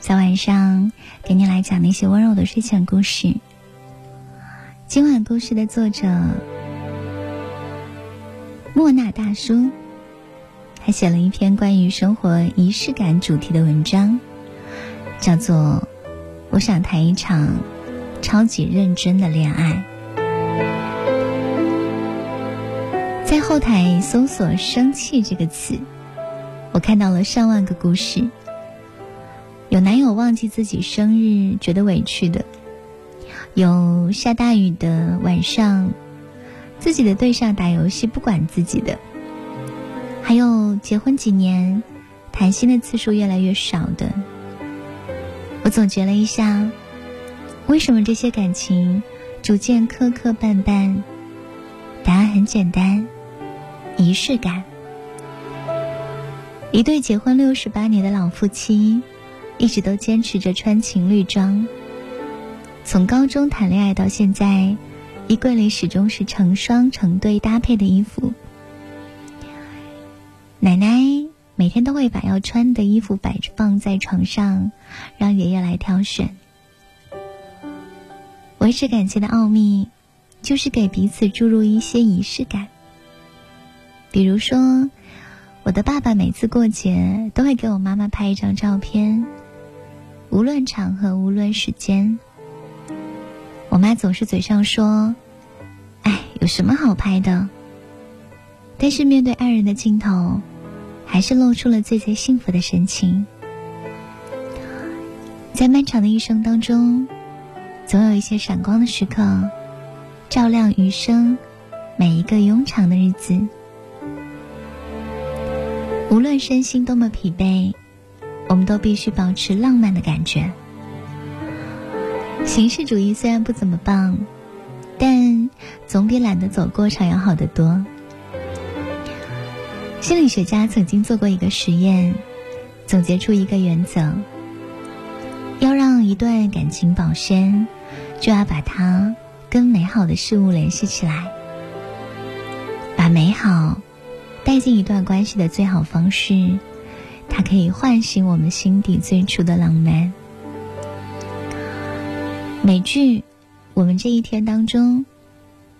在晚上给你来讲那些温柔的睡前故事。今晚故事的作者。莫那大叔，还写了一篇关于生活仪式感主题的文章，叫做《我想谈一场超级认真的恋爱》。在后台搜索“生气”这个词，我看到了上万个故事。有男友忘记自己生日觉得委屈的，有下大雨的晚上。自己的对象打游戏不管自己的，还有结婚几年，谈心的次数越来越少的。我总结了一下，为什么这些感情逐渐磕磕绊绊？答案很简单，仪式感。一对结婚六十八年的老夫妻，一直都坚持着穿情侣装，从高中谈恋爱到现在。衣柜里始终是成双成对搭配的衣服。奶奶每天都会把要穿的衣服摆放在床上，让爷爷来挑选。维持感情的奥秘，就是给彼此注入一些仪式感。比如说，我的爸爸每次过节都会给我妈妈拍一张照片，无论场合，无论时间。我妈总是嘴上说：“哎，有什么好拍的？”但是面对爱人的镜头，还是露出了最最幸福的神情。在漫长的一生当中，总有一些闪光的时刻，照亮余生每一个庸常的日子。无论身心多么疲惫，我们都必须保持浪漫的感觉。形式主义虽然不怎么棒，但总比懒得走过场要好得多。心理学家曾经做过一个实验，总结出一个原则：要让一段感情保鲜，就要把它跟美好的事物联系起来。把美好带进一段关系的最好方式，它可以唤醒我们心底最初的浪漫。美剧《我们这一天》当中，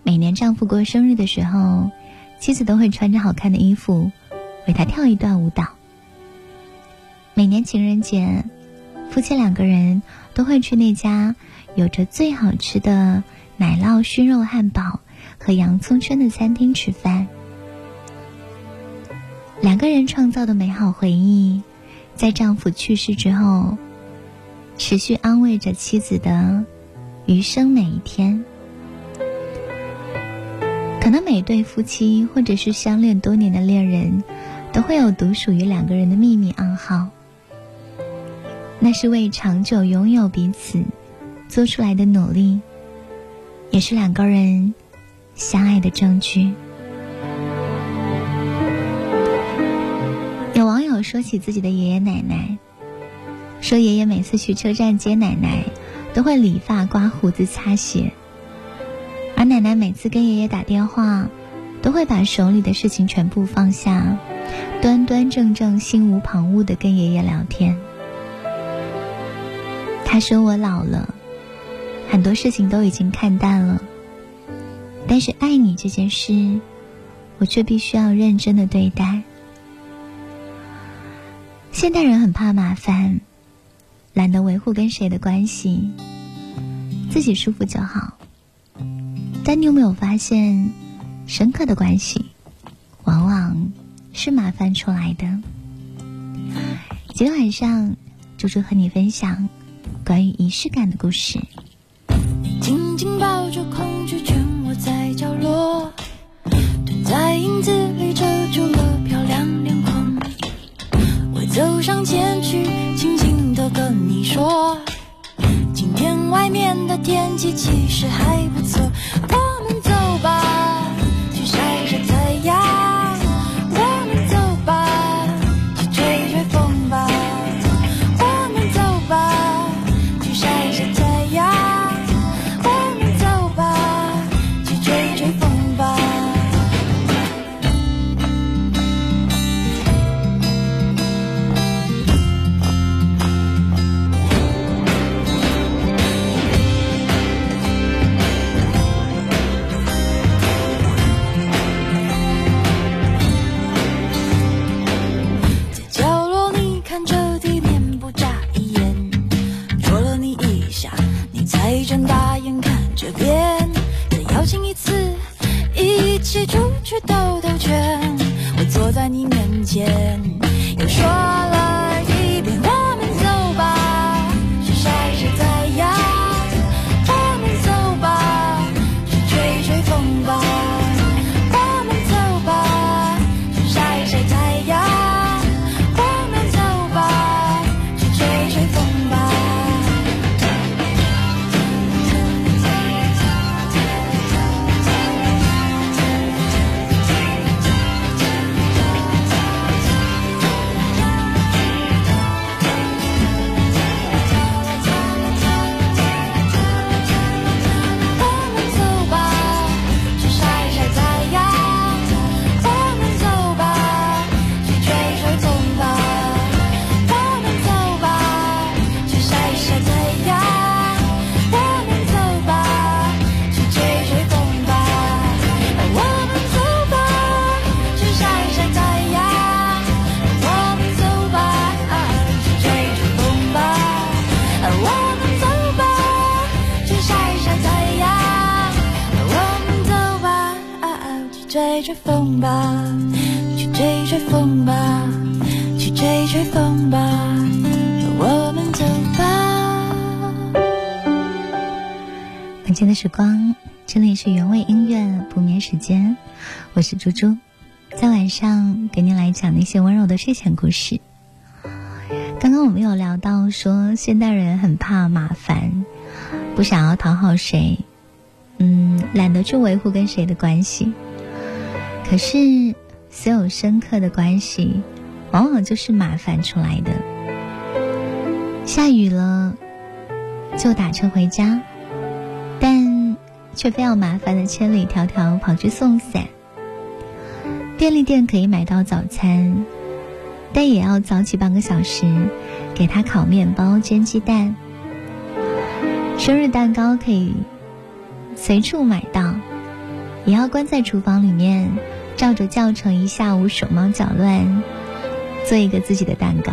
每年丈夫过生日的时候，妻子都会穿着好看的衣服为他跳一段舞蹈。每年情人节，夫妻两个人都会去那家有着最好吃的奶酪熏肉汉堡和洋葱圈的餐厅吃饭。两个人创造的美好回忆，在丈夫去世之后，持续安慰着妻子的。余生每一天，可能每对夫妻或者是相恋多年的恋人，都会有独属于两个人的秘密暗号。那是为长久拥有彼此做出来的努力，也是两个人相爱的证据。友说起自己的爷爷奶奶，说爷爷每次去车站接奶奶。都会理发、刮胡子、擦鞋，而奶奶每次跟爷爷打电话，都会把手里的事情全部放下，端端正正、心无旁骛的跟爷爷聊天。他说：“我老了，很多事情都已经看淡了，但是爱你这件事，我却必须要认真的对待。”现代人很怕麻烦。懒得维护跟谁的关系，自己舒服就好。但你有没有发现，深刻的关系往往是麻烦出来的？今天晚上，猪猪和你分享关于仪式感的故事。紧紧抱着恐惧，蜷卧在角落，蹲在影子里遮住了。上前去，轻轻的。跟你。说，今天外面的天气其实还不错。我们吹风吧，我们走吧。晚间的时光，这里是原味音乐不眠时间，我是猪猪，在晚上给您来讲那些温柔的睡前故事。刚刚我们有聊到说，现代人很怕麻烦，不想要讨好谁，嗯，懒得去维护跟谁的关系。可是，所有深刻的关系，往往就是麻烦出来的。下雨了，就打车回家。但却非要麻烦的千里迢迢跑去送伞。便利店可以买到早餐，但也要早起半个小时给他烤面包、煎鸡蛋。生日蛋糕可以随处买到，也要关在厨房里面，照着教程一下午手忙脚乱做一个自己的蛋糕。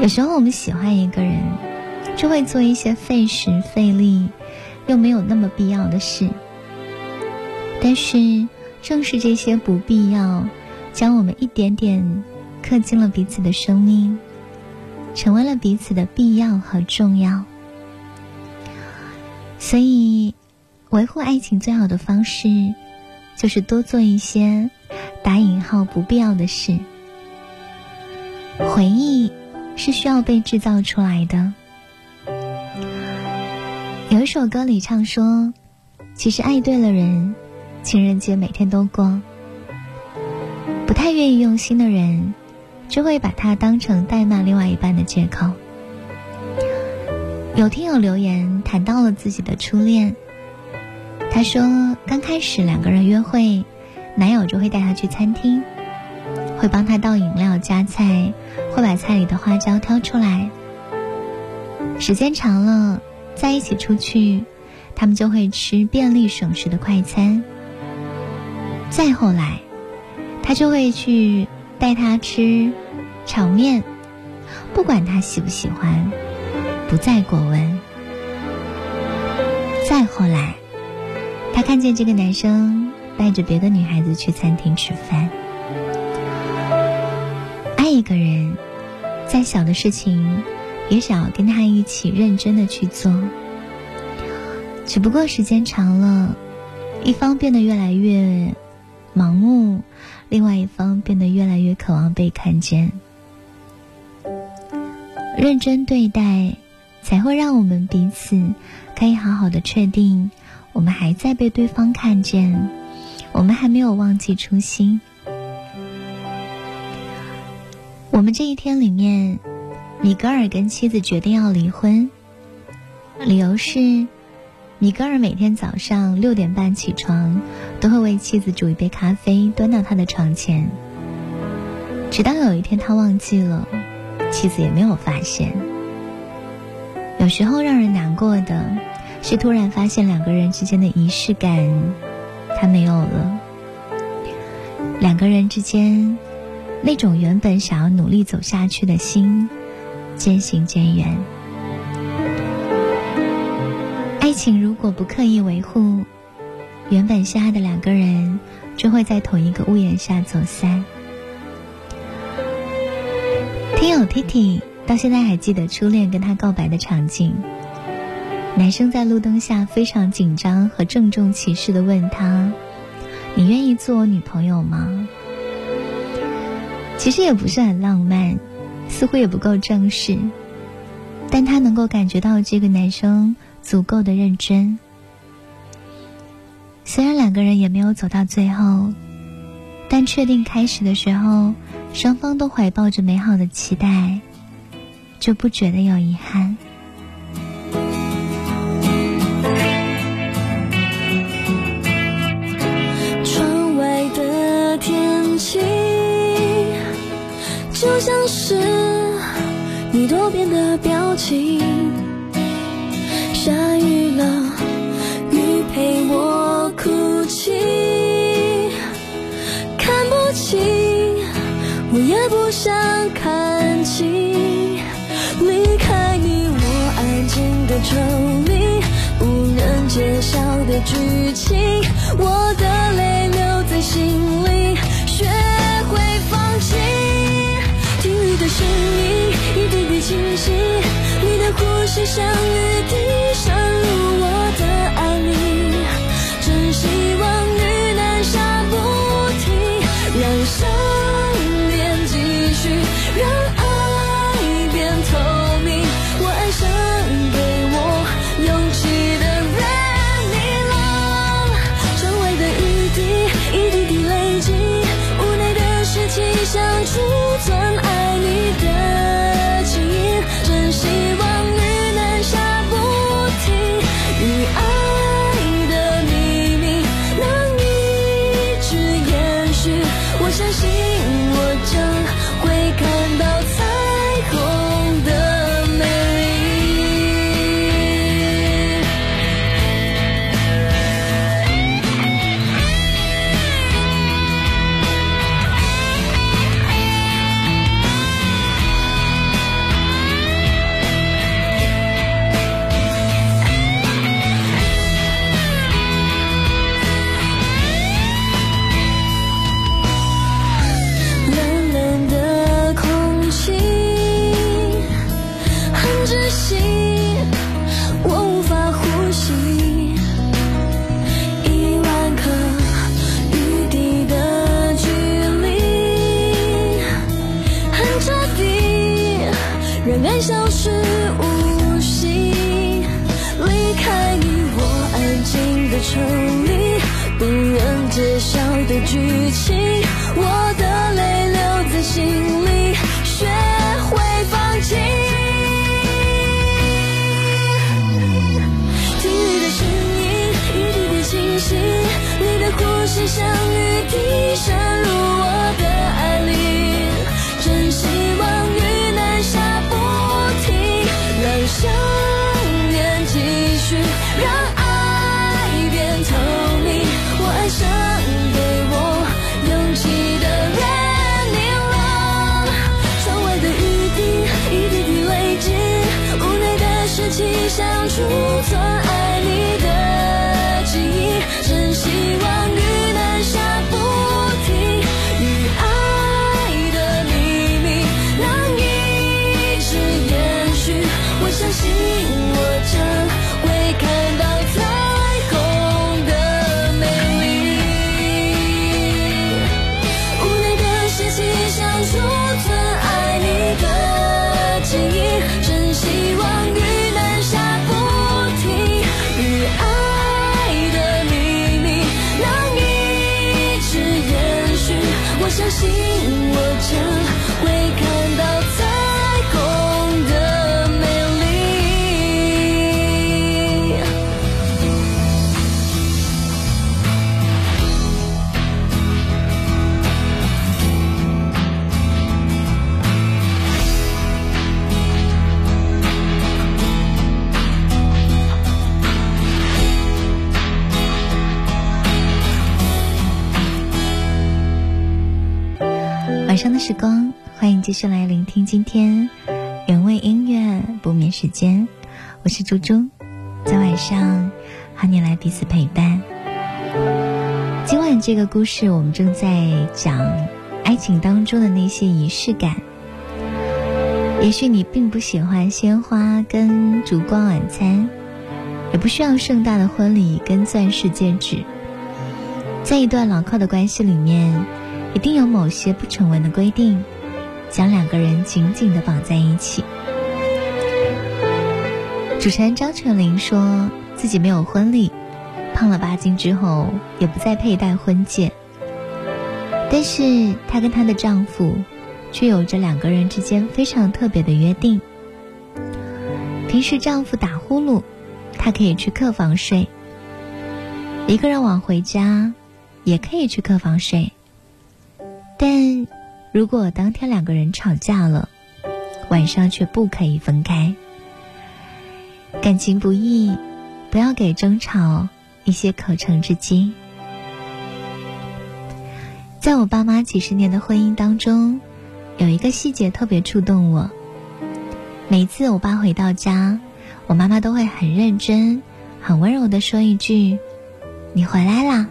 有时候我们喜欢一个人。就会做一些费时费力又没有那么必要的事，但是正是这些不必要，将我们一点点刻进了彼此的生命，成为了彼此的必要和重要。所以，维护爱情最好的方式，就是多做一些打引号不必要的事。回忆是需要被制造出来的。有一首歌里唱说：“其实爱对了人，情人节每天都过。不太愿意用心的人，就会把它当成怠慢另外一半的借口。”有听友留言谈到了自己的初恋，他说：“刚开始两个人约会，男友就会带她去餐厅，会帮她倒饮料、夹菜，会把菜里的花椒挑出来。时间长了。”在一起出去，他们就会吃便利省时的快餐。再后来，他就会去带她吃炒面，不管她喜不喜欢，不再过问。再后来，他看见这个男生带着别的女孩子去餐厅吃饭。爱一个人，再小的事情。也想要跟他一起认真的去做，只不过时间长了，一方变得越来越盲目，另外一方变得越来越渴望被看见。认真对待，才会让我们彼此可以好好的确定，我们还在被对方看见，我们还没有忘记初心。我们这一天里面，米格尔跟妻子决定要离婚，理由是，米格尔每天早上六点半起床，都会为妻子煮一杯咖啡，端到他的床前。直到有一天他忘记了。妻子也没有发现。有时候让人难过的是，突然发现两个人之间的仪式感，他没有了。两个人之间那种原本想要努力走下去的心，渐行渐远。爱情如果不刻意维护，原本相爱的两个人，就会在同一个屋檐下走散。听友 Titi 到现在还记得初恋跟他告白的场景。男生在路灯下非常紧张和郑重其事的问他：“你愿意做我女朋友吗？”其实也不是很浪漫，似乎也不够正式，但他能够感觉到这个男生足够的认真。虽然两个人也没有走到最后，但确定开始的时候。双方都怀抱着美好的期待，就不觉得有遗憾。情，下雨了，雨陪我哭泣。看不清我也不想看清，离开你我安静的抽离，无人揭晓的剧情，我的泪留在心里，相遇愿消失无形，离开你，我安静的抽离，不愿揭晓的剧情，我的泪流在心里。出走。紧握着时光，欢迎继续来聆听今天原味音乐不眠时间。我是猪猪，在晚上和你来彼此陪伴。今晚这个故事，我们正在讲爱情当中的那些仪式感。也许你并不喜欢鲜花跟烛光晚餐，也不需要盛大的婚礼跟钻石戒指，在一段牢靠的关系里面。一定有某些不成文的规定，将两个人紧紧的绑在一起。主持人张泉灵说自己没有婚礼，胖了八斤之后也不再佩戴婚戒。但是她跟她的丈夫，却有着两个人之间非常特别的约定。平时丈夫打呼噜，她可以去客房睡；一个人晚回家，也可以去客房睡。但如果当天两个人吵架了，晚上却不可以分开。感情不易，不要给争吵一些可乘之机。在我爸妈几十年的婚姻当中，有一个细节特别触动我。每次我爸回到家，我妈妈都会很认真、很温柔的说一句：“你回来啦。”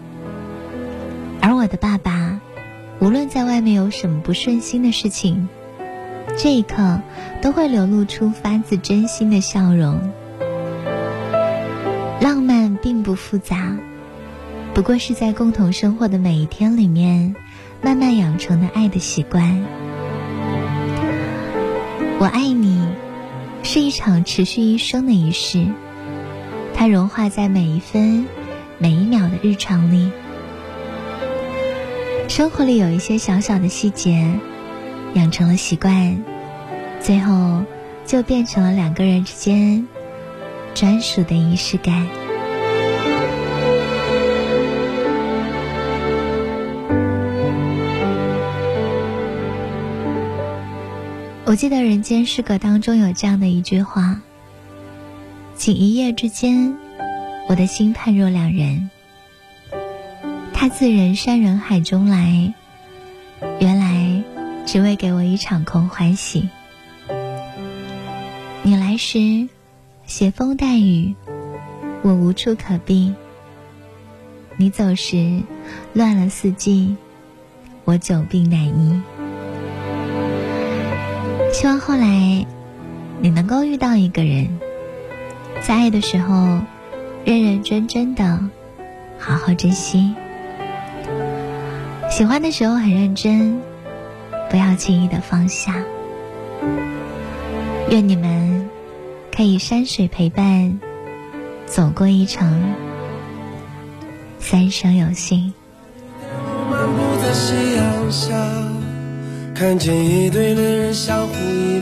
而我的爸爸。无论在外面有什么不顺心的事情，这一刻都会流露出发自真心的笑容。浪漫并不复杂，不过是在共同生活的每一天里面，慢慢养成的爱的习惯。我爱你，是一场持续一生的仪式，它融化在每一分、每一秒的日常里。生活里有一些小小的细节，养成了习惯，最后就变成了两个人之间专属的仪式感。我记得《人间失格》当中有这样的一句话：“仅一夜之间，我的心判若两人。”他自人山人海中来，原来只为给我一场空欢喜。你来时，携风带雨，我无处可避；你走时，乱了四季，我久病难医。希望后来你能够遇到一个人，在爱的时候，认认真真的好好珍惜。喜欢的时候很认真，不要轻易的放下。愿你们可以山水陪伴，走过一程，三生有幸。漫步在夕阳下，看见一对恋人相互依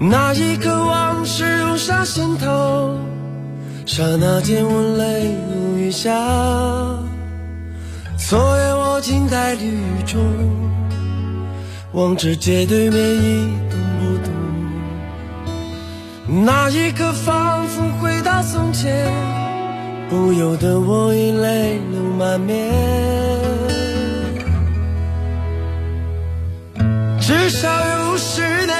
偎，那一刻往事涌上心头，刹那间我泪如雨下。昨夜我静在绿雨中，望着街对面一动不动。那一刻仿佛回到从前，不由得我已泪流满面。至少有十年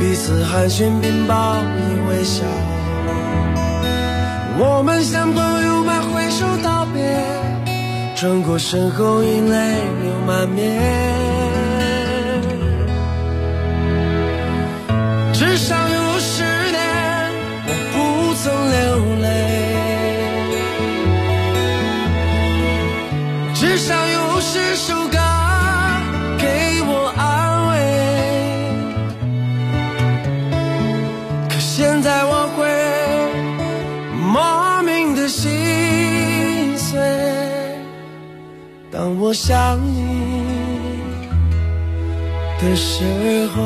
彼此寒暄并报以微笑我们向朋友们挥手道别转过身后已泪流满面。当我想你的时候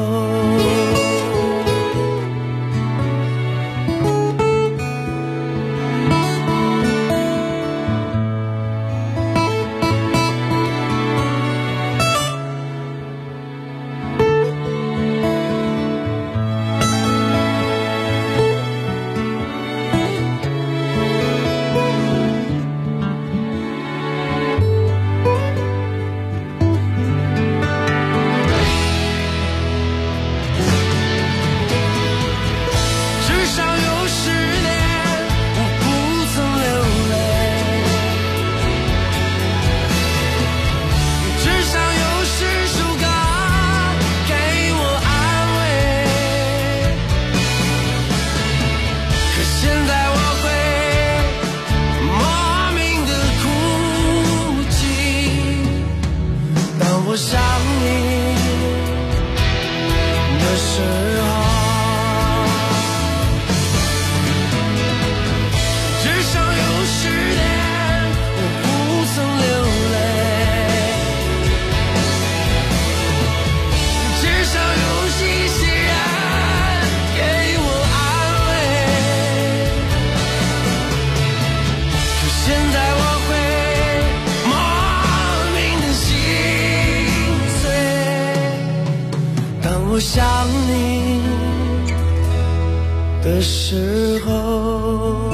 时候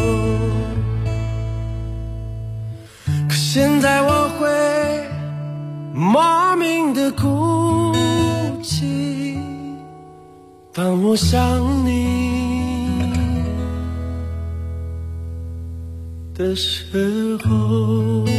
可现在我会莫名的哭泣当我想你的时候。